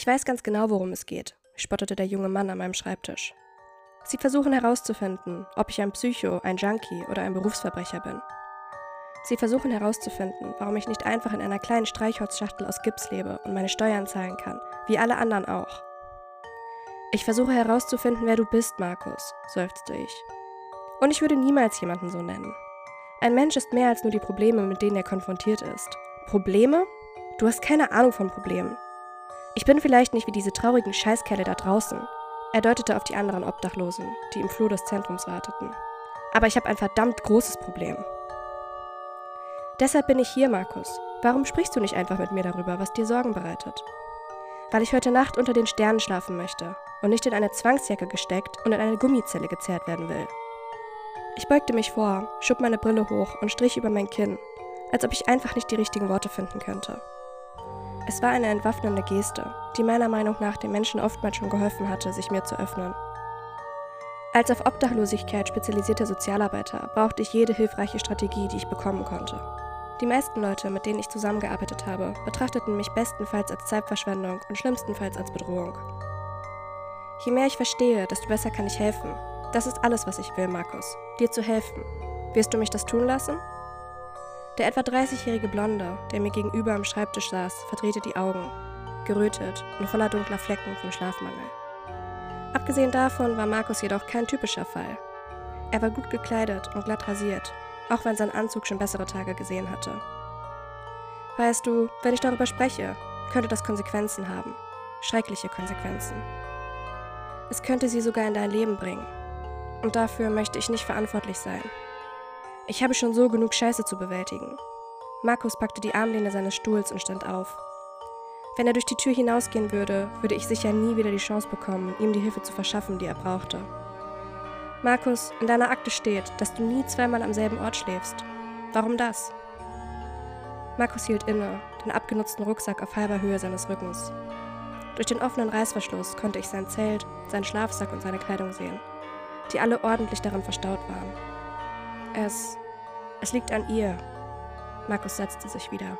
Ich weiß ganz genau, worum es geht, spottete der junge Mann an meinem Schreibtisch. Sie versuchen herauszufinden, ob ich ein Psycho, ein Junkie oder ein Berufsverbrecher bin. Sie versuchen herauszufinden, warum ich nicht einfach in einer kleinen Streichholzschachtel aus Gips lebe und meine Steuern zahlen kann, wie alle anderen auch. Ich versuche herauszufinden, wer du bist, Markus, seufzte ich. Und ich würde niemals jemanden so nennen. Ein Mensch ist mehr als nur die Probleme, mit denen er konfrontiert ist. Probleme? Du hast keine Ahnung von Problemen. Ich bin vielleicht nicht wie diese traurigen Scheißkerle da draußen. Er deutete auf die anderen Obdachlosen, die im Flur des Zentrums warteten. Aber ich habe ein verdammt großes Problem. Deshalb bin ich hier, Markus. Warum sprichst du nicht einfach mit mir darüber, was dir Sorgen bereitet? Weil ich heute Nacht unter den Sternen schlafen möchte und nicht in eine Zwangsjacke gesteckt und in eine Gummizelle gezerrt werden will. Ich beugte mich vor, schob meine Brille hoch und strich über mein Kinn, als ob ich einfach nicht die richtigen Worte finden könnte. Es war eine entwaffnende Geste, die meiner Meinung nach den Menschen oftmals schon geholfen hatte, sich mir zu öffnen. Als auf Obdachlosigkeit spezialisierte Sozialarbeiter brauchte ich jede hilfreiche Strategie, die ich bekommen konnte. Die meisten Leute, mit denen ich zusammengearbeitet habe, betrachteten mich bestenfalls als Zeitverschwendung und schlimmstenfalls als Bedrohung. Je mehr ich verstehe, desto besser kann ich helfen. Das ist alles, was ich will, Markus. Dir zu helfen. Wirst du mich das tun lassen? Der etwa 30-jährige Blonde, der mir gegenüber am Schreibtisch saß, verdrehte die Augen, gerötet und voller dunkler Flecken vom Schlafmangel. Abgesehen davon war Markus jedoch kein typischer Fall. Er war gut gekleidet und glatt rasiert auch wenn sein Anzug schon bessere Tage gesehen hatte. Weißt du, wenn ich darüber spreche, könnte das Konsequenzen haben. Schreckliche Konsequenzen. Es könnte sie sogar in dein Leben bringen. Und dafür möchte ich nicht verantwortlich sein. Ich habe schon so genug Scheiße zu bewältigen. Markus packte die Armlehne seines Stuhls und stand auf. Wenn er durch die Tür hinausgehen würde, würde ich sicher nie wieder die Chance bekommen, ihm die Hilfe zu verschaffen, die er brauchte. Markus, in deiner Akte steht, dass du nie zweimal am selben Ort schläfst. Warum das? Markus hielt inne, den abgenutzten Rucksack auf halber Höhe seines Rückens. Durch den offenen Reißverschluss konnte ich sein Zelt, seinen Schlafsack und seine Kleidung sehen, die alle ordentlich darin verstaut waren. Es. Es liegt an ihr. Markus setzte sich wieder.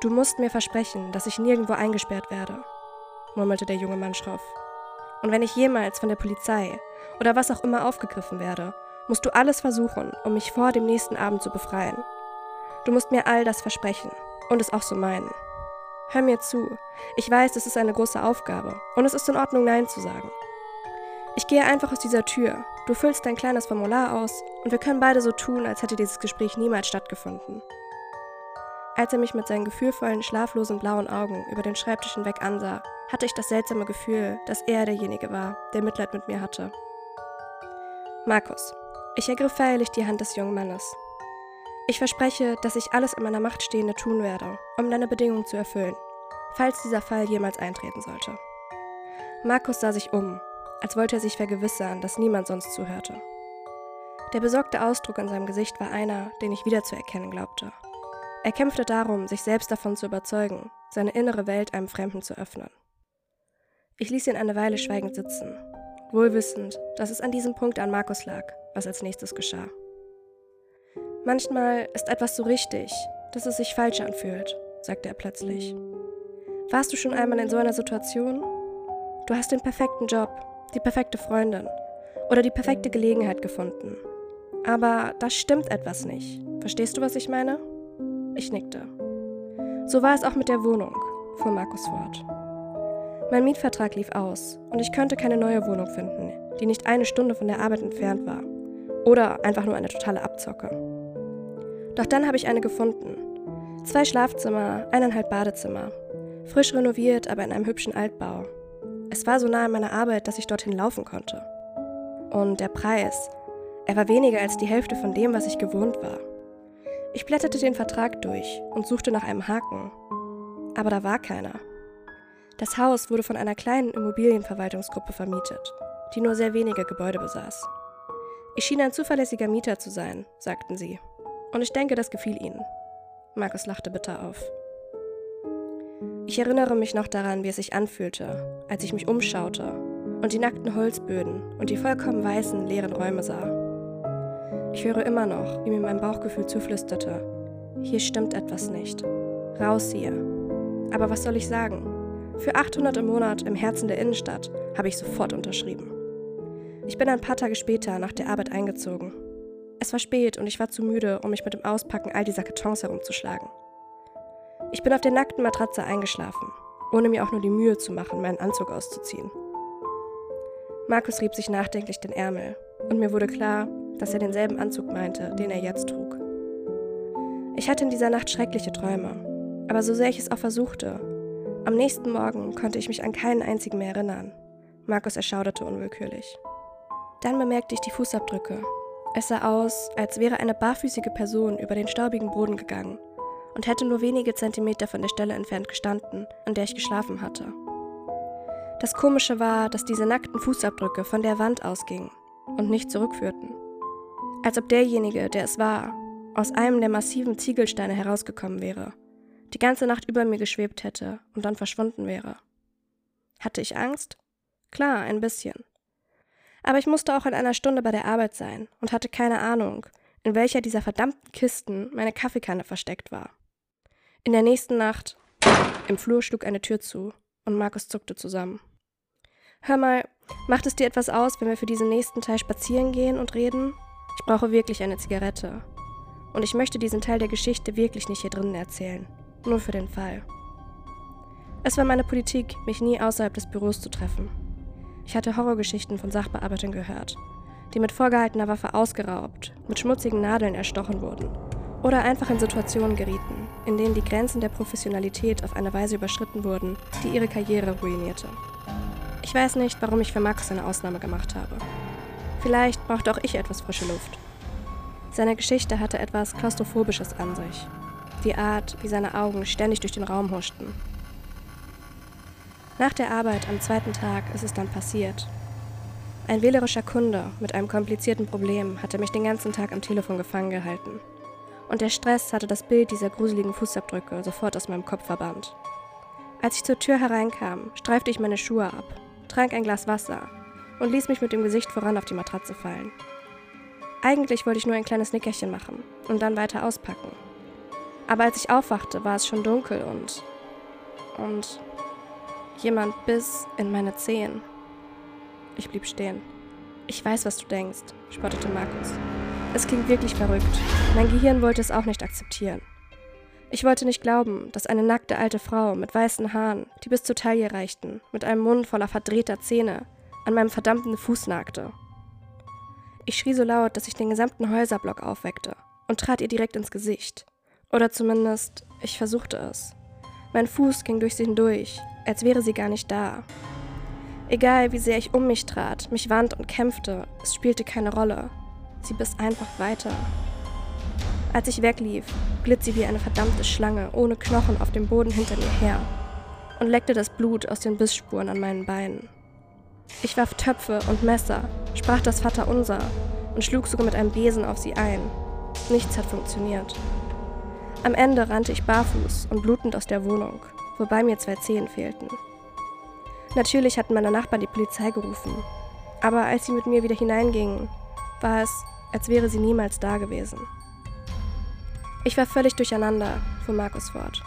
Du musst mir versprechen, dass ich nirgendwo eingesperrt werde, murmelte der junge Mann schroff. Und wenn ich jemals von der Polizei oder was auch immer aufgegriffen werde, musst du alles versuchen, um mich vor dem nächsten Abend zu befreien. Du musst mir all das versprechen und es auch so meinen. Hör mir zu. Ich weiß, es ist eine große Aufgabe und es ist in Ordnung, Nein zu sagen. Ich gehe einfach aus dieser Tür. Du füllst dein kleines Formular aus und wir können beide so tun, als hätte dieses Gespräch niemals stattgefunden. Als er mich mit seinen gefühlvollen, schlaflosen blauen Augen über den Schreibtisch hinweg ansah, hatte ich das seltsame Gefühl, dass er derjenige war, der Mitleid mit mir hatte. Markus, ich ergriff feierlich die Hand des jungen Mannes. Ich verspreche, dass ich alles in meiner Macht Stehende tun werde, um deine Bedingungen zu erfüllen, falls dieser Fall jemals eintreten sollte. Markus sah sich um, als wollte er sich vergewissern, dass niemand sonst zuhörte. Der besorgte Ausdruck in seinem Gesicht war einer, den ich wiederzuerkennen glaubte. Er kämpfte darum, sich selbst davon zu überzeugen, seine innere Welt einem Fremden zu öffnen. Ich ließ ihn eine Weile schweigend sitzen, wohlwissend, dass es an diesem Punkt an Markus lag, was als nächstes geschah. Manchmal ist etwas so richtig, dass es sich falsch anfühlt, sagte er plötzlich. Warst du schon einmal in so einer Situation? Du hast den perfekten Job, die perfekte Freundin oder die perfekte Gelegenheit gefunden. Aber da stimmt etwas nicht. Verstehst du, was ich meine? Ich nickte. So war es auch mit der Wohnung, fuhr Markus fort. Mein Mietvertrag lief aus und ich könnte keine neue Wohnung finden, die nicht eine Stunde von der Arbeit entfernt war. Oder einfach nur eine totale Abzocke. Doch dann habe ich eine gefunden. Zwei Schlafzimmer, eineinhalb Badezimmer. Frisch renoviert, aber in einem hübschen Altbau. Es war so nah an meiner Arbeit, dass ich dorthin laufen konnte. Und der Preis, er war weniger als die Hälfte von dem, was ich gewohnt war. Ich blätterte den Vertrag durch und suchte nach einem Haken. Aber da war keiner. Das Haus wurde von einer kleinen Immobilienverwaltungsgruppe vermietet, die nur sehr wenige Gebäude besaß. Ich schien ein zuverlässiger Mieter zu sein, sagten sie. Und ich denke, das gefiel ihnen. Markus lachte bitter auf. Ich erinnere mich noch daran, wie es sich anfühlte, als ich mich umschaute und die nackten Holzböden und die vollkommen weißen, leeren Räume sah. Ich höre immer noch, wie mir mein Bauchgefühl zuflüsterte. Hier stimmt etwas nicht. Raus hier. Aber was soll ich sagen? Für 800 im Monat im Herzen der Innenstadt habe ich sofort unterschrieben. Ich bin ein paar Tage später nach der Arbeit eingezogen. Es war spät und ich war zu müde, um mich mit dem Auspacken all dieser Kartons herumzuschlagen. Ich bin auf der nackten Matratze eingeschlafen, ohne mir auch nur die Mühe zu machen, meinen Anzug auszuziehen. Markus rieb sich nachdenklich den Ärmel und mir wurde klar, dass er denselben Anzug meinte, den er jetzt trug. Ich hatte in dieser Nacht schreckliche Träume, aber so sehr ich es auch versuchte, am nächsten Morgen konnte ich mich an keinen einzigen mehr erinnern. Markus erschauderte unwillkürlich. Dann bemerkte ich die Fußabdrücke. Es sah aus, als wäre eine barfüßige Person über den staubigen Boden gegangen und hätte nur wenige Zentimeter von der Stelle entfernt gestanden, an der ich geschlafen hatte. Das Komische war, dass diese nackten Fußabdrücke von der Wand ausgingen und nicht zurückführten. Als ob derjenige, der es war, aus einem der massiven Ziegelsteine herausgekommen wäre, die ganze Nacht über mir geschwebt hätte und dann verschwunden wäre. Hatte ich Angst? Klar, ein bisschen. Aber ich musste auch in einer Stunde bei der Arbeit sein und hatte keine Ahnung, in welcher dieser verdammten Kisten meine Kaffeekanne versteckt war. In der nächsten Nacht im Flur schlug eine Tür zu und Markus zuckte zusammen. Hör mal, macht es dir etwas aus, wenn wir für diesen nächsten Teil spazieren gehen und reden? Ich brauche wirklich eine Zigarette. Und ich möchte diesen Teil der Geschichte wirklich nicht hier drinnen erzählen. Nur für den Fall. Es war meine Politik, mich nie außerhalb des Büros zu treffen. Ich hatte Horrorgeschichten von Sachbearbeitern gehört, die mit vorgehaltener Waffe ausgeraubt, mit schmutzigen Nadeln erstochen wurden oder einfach in Situationen gerieten, in denen die Grenzen der Professionalität auf eine Weise überschritten wurden, die ihre Karriere ruinierte. Ich weiß nicht, warum ich für Max eine Ausnahme gemacht habe. Vielleicht brauchte auch ich etwas frische Luft. Seine Geschichte hatte etwas Klaustrophobisches an sich. Die Art, wie seine Augen ständig durch den Raum huschten, nach der Arbeit am zweiten Tag ist es dann passiert. Ein wählerischer Kunde mit einem komplizierten Problem hatte mich den ganzen Tag am Telefon gefangen gehalten. Und der Stress hatte das Bild dieser gruseligen Fußabdrücke sofort aus meinem Kopf verbannt. Als ich zur Tür hereinkam, streifte ich meine Schuhe ab, trank ein Glas Wasser und ließ mich mit dem Gesicht voran auf die Matratze fallen. Eigentlich wollte ich nur ein kleines Nickerchen machen und dann weiter auspacken. Aber als ich aufwachte, war es schon dunkel und. und Jemand biss in meine Zehen. Ich blieb stehen. Ich weiß, was du denkst, spottete Markus. Es klingt wirklich verrückt. Mein Gehirn wollte es auch nicht akzeptieren. Ich wollte nicht glauben, dass eine nackte alte Frau mit weißen Haaren, die bis zur Taille reichten, mit einem Mund voller verdrehter Zähne, an meinem verdammten Fuß nagte. Ich schrie so laut, dass ich den gesamten Häuserblock aufweckte und trat ihr direkt ins Gesicht. Oder zumindest, ich versuchte es. Mein Fuß ging durch sie hindurch, als wäre sie gar nicht da. Egal wie sehr ich um mich trat, mich wand und kämpfte, es spielte keine Rolle. Sie biss einfach weiter. Als ich weglief, glitt sie wie eine verdammte Schlange ohne Knochen auf dem Boden hinter mir her und leckte das Blut aus den Bissspuren an meinen Beinen. Ich warf Töpfe und Messer, sprach das Vaterunser und schlug sogar mit einem Besen auf sie ein. Nichts hat funktioniert. Am Ende rannte ich barfuß und blutend aus der Wohnung wobei mir zwei Zehen fehlten. Natürlich hatten meine Nachbarn die Polizei gerufen, aber als sie mit mir wieder hineingingen, war es, als wäre sie niemals da gewesen. Ich war völlig durcheinander, fuhr Markus fort.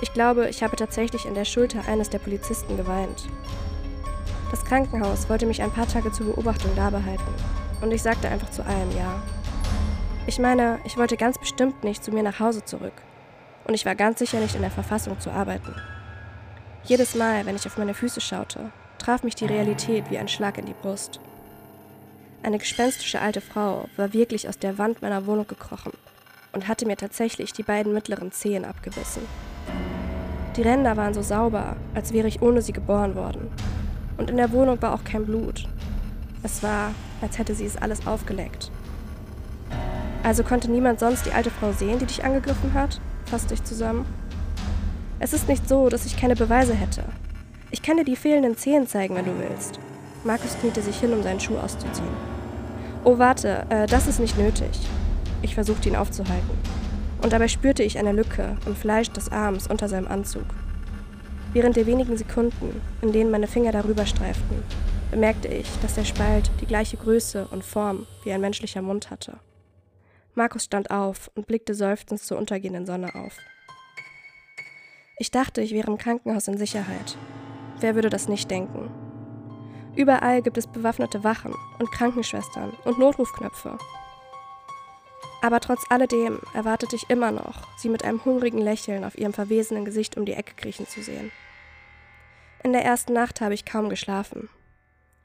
Ich glaube, ich habe tatsächlich in der Schulter eines der Polizisten geweint. Das Krankenhaus wollte mich ein paar Tage zur Beobachtung da behalten und ich sagte einfach zu allem Ja. Ich meine, ich wollte ganz bestimmt nicht zu mir nach Hause zurück und ich war ganz sicher nicht in der Verfassung zu arbeiten. Jedes Mal, wenn ich auf meine Füße schaute, traf mich die Realität wie ein Schlag in die Brust. Eine gespenstische alte Frau war wirklich aus der Wand meiner Wohnung gekrochen und hatte mir tatsächlich die beiden mittleren Zehen abgebissen. Die Ränder waren so sauber, als wäre ich ohne sie geboren worden. Und in der Wohnung war auch kein Blut. Es war, als hätte sie es alles aufgeleckt. Also konnte niemand sonst die alte Frau sehen, die dich angegriffen hat? fasste ich zusammen. Es ist nicht so, dass ich keine Beweise hätte. Ich kann dir die fehlenden Zehen zeigen, wenn du willst. Markus kniete sich hin, um seinen Schuh auszuziehen. Oh, warte, äh, das ist nicht nötig. Ich versuchte ihn aufzuhalten. Und dabei spürte ich eine Lücke im Fleisch des Arms unter seinem Anzug. Während der wenigen Sekunden, in denen meine Finger darüber streiften, bemerkte ich, dass der Spalt die gleiche Größe und Form wie ein menschlicher Mund hatte. Markus stand auf und blickte seufzend zur untergehenden Sonne auf. Ich dachte, ich wäre im Krankenhaus in Sicherheit. Wer würde das nicht denken? Überall gibt es bewaffnete Wachen und Krankenschwestern und Notrufknöpfe. Aber trotz alledem erwartete ich immer noch, sie mit einem hungrigen Lächeln auf ihrem verwesenen Gesicht um die Ecke kriechen zu sehen. In der ersten Nacht habe ich kaum geschlafen.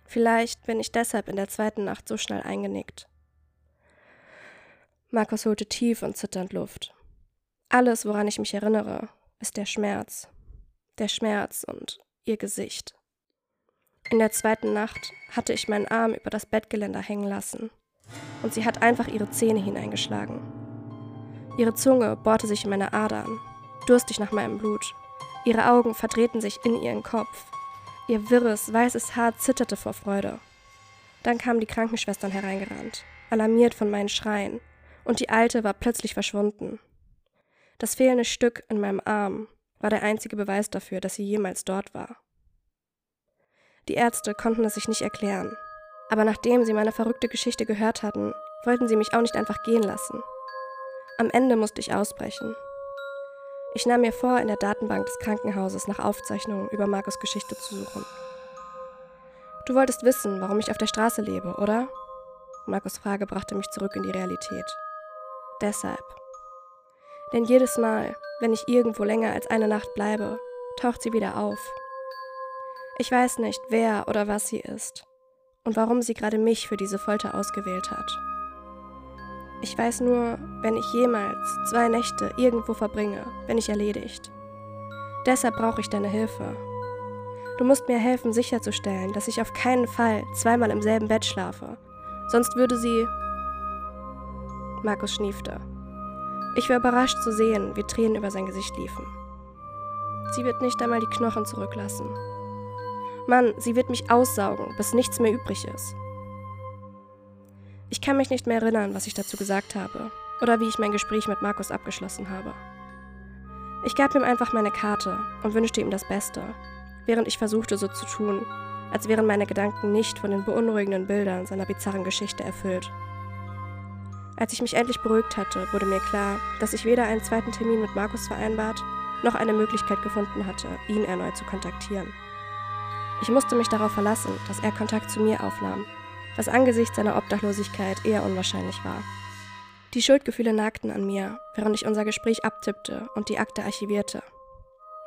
Vielleicht bin ich deshalb in der zweiten Nacht so schnell eingenickt. Markus holte tief und zitternd Luft. Alles, woran ich mich erinnere, ist der Schmerz. Der Schmerz und ihr Gesicht. In der zweiten Nacht hatte ich meinen Arm über das Bettgeländer hängen lassen und sie hat einfach ihre Zähne hineingeschlagen. Ihre Zunge bohrte sich in meine Adern, durstig nach meinem Blut. Ihre Augen verdrehten sich in ihren Kopf. Ihr wirres, weißes Haar zitterte vor Freude. Dann kamen die Krankenschwestern hereingerannt, alarmiert von meinen Schreien, und die Alte war plötzlich verschwunden. Das fehlende Stück in meinem Arm war der einzige Beweis dafür, dass sie jemals dort war. Die Ärzte konnten es sich nicht erklären, aber nachdem sie meine verrückte Geschichte gehört hatten, wollten sie mich auch nicht einfach gehen lassen. Am Ende musste ich ausbrechen. Ich nahm mir vor, in der Datenbank des Krankenhauses nach Aufzeichnungen über Markus Geschichte zu suchen. Du wolltest wissen, warum ich auf der Straße lebe, oder? Markus Frage brachte mich zurück in die Realität. Deshalb. Denn jedes Mal, wenn ich irgendwo länger als eine Nacht bleibe, taucht sie wieder auf. Ich weiß nicht, wer oder was sie ist und warum sie gerade mich für diese Folter ausgewählt hat. Ich weiß nur, wenn ich jemals zwei Nächte irgendwo verbringe, bin ich erledigt. Deshalb brauche ich deine Hilfe. Du musst mir helfen, sicherzustellen, dass ich auf keinen Fall zweimal im selben Bett schlafe. Sonst würde sie. Markus schniefte. Ich war überrascht zu sehen, wie Tränen über sein Gesicht liefen. Sie wird nicht einmal die Knochen zurücklassen. Mann, sie wird mich aussaugen, bis nichts mehr übrig ist. Ich kann mich nicht mehr erinnern, was ich dazu gesagt habe oder wie ich mein Gespräch mit Markus abgeschlossen habe. Ich gab ihm einfach meine Karte und wünschte ihm das Beste, während ich versuchte so zu tun, als wären meine Gedanken nicht von den beunruhigenden Bildern seiner bizarren Geschichte erfüllt. Als ich mich endlich beruhigt hatte, wurde mir klar, dass ich weder einen zweiten Termin mit Markus vereinbart, noch eine Möglichkeit gefunden hatte, ihn erneut zu kontaktieren. Ich musste mich darauf verlassen, dass er Kontakt zu mir aufnahm, was angesichts seiner Obdachlosigkeit eher unwahrscheinlich war. Die Schuldgefühle nagten an mir, während ich unser Gespräch abtippte und die Akte archivierte.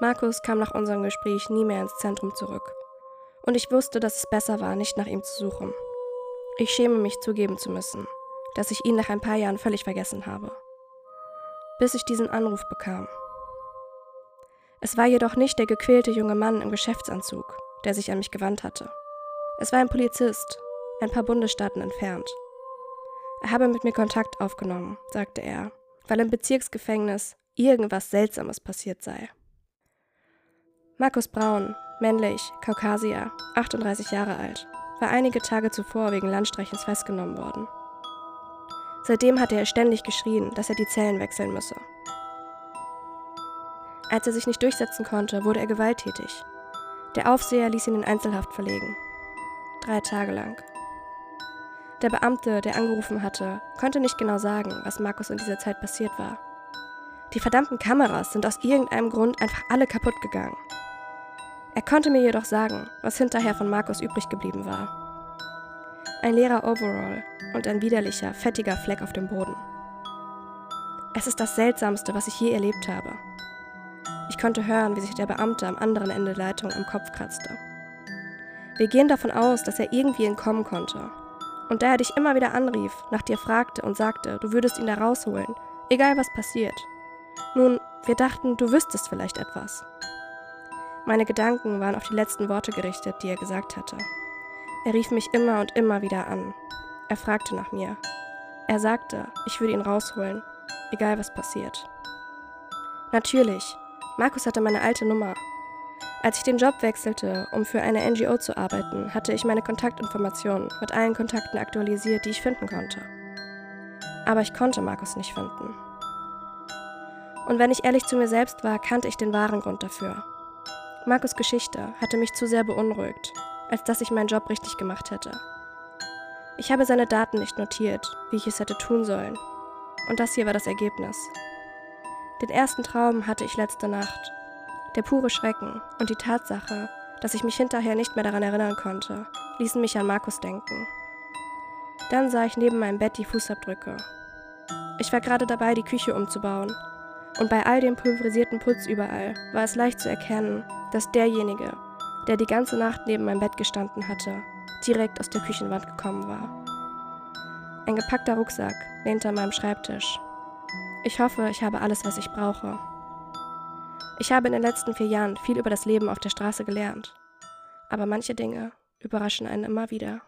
Markus kam nach unserem Gespräch nie mehr ins Zentrum zurück. Und ich wusste, dass es besser war, nicht nach ihm zu suchen. Ich schäme mich zugeben zu müssen, dass ich ihn nach ein paar Jahren völlig vergessen habe. Bis ich diesen Anruf bekam. Es war jedoch nicht der gequälte junge Mann im Geschäftsanzug, der sich an mich gewandt hatte. Es war ein Polizist, ein paar Bundesstaaten entfernt. Er habe mit mir Kontakt aufgenommen, sagte er, weil im Bezirksgefängnis irgendwas Seltsames passiert sei. Markus Braun, männlich, Kaukasier, 38 Jahre alt, war einige Tage zuvor wegen Landstreichens festgenommen worden. Seitdem hatte er ständig geschrien, dass er die Zellen wechseln müsse. Als er sich nicht durchsetzen konnte, wurde er gewalttätig der Aufseher ließ ihn in Einzelhaft verlegen. Drei Tage lang. Der Beamte, der angerufen hatte, konnte nicht genau sagen, was Markus in dieser Zeit passiert war. Die verdammten Kameras sind aus irgendeinem Grund einfach alle kaputt gegangen. Er konnte mir jedoch sagen, was hinterher von Markus übrig geblieben war. Ein leerer Overall und ein widerlicher, fettiger Fleck auf dem Boden. Es ist das Seltsamste, was ich je erlebt habe. Ich konnte hören, wie sich der Beamte am anderen Ende der Leitung am Kopf kratzte. Wir gehen davon aus, dass er irgendwie entkommen konnte. Und da er dich immer wieder anrief, nach dir fragte und sagte, du würdest ihn da rausholen, egal was passiert. Nun, wir dachten, du wüsstest vielleicht etwas. Meine Gedanken waren auf die letzten Worte gerichtet, die er gesagt hatte. Er rief mich immer und immer wieder an. Er fragte nach mir. Er sagte, ich würde ihn rausholen, egal was passiert. Natürlich, Markus hatte meine alte Nummer. Als ich den Job wechselte, um für eine NGO zu arbeiten, hatte ich meine Kontaktinformationen mit allen Kontakten aktualisiert, die ich finden konnte. Aber ich konnte Markus nicht finden. Und wenn ich ehrlich zu mir selbst war, kannte ich den wahren Grund dafür. Markus Geschichte hatte mich zu sehr beunruhigt, als dass ich meinen Job richtig gemacht hätte. Ich habe seine Daten nicht notiert, wie ich es hätte tun sollen. Und das hier war das Ergebnis. Den ersten Traum hatte ich letzte Nacht, Der pure Schrecken und die Tatsache, dass ich mich hinterher nicht mehr daran erinnern konnte, ließen mich an Markus denken. Dann sah ich neben meinem Bett die Fußabdrücke. Ich war gerade dabei, die Küche umzubauen. Und bei all dem pulverisierten Putz überall war es leicht zu erkennen, dass derjenige, der die ganze Nacht neben meinem Bett gestanden hatte, direkt aus der Küchenwand gekommen war. Ein gepackter Rucksack lehnte an meinem Schreibtisch. Ich hoffe, ich habe alles, was ich brauche. Ich habe in den letzten vier Jahren viel über das Leben auf der Straße gelernt. Aber manche Dinge überraschen einen immer wieder.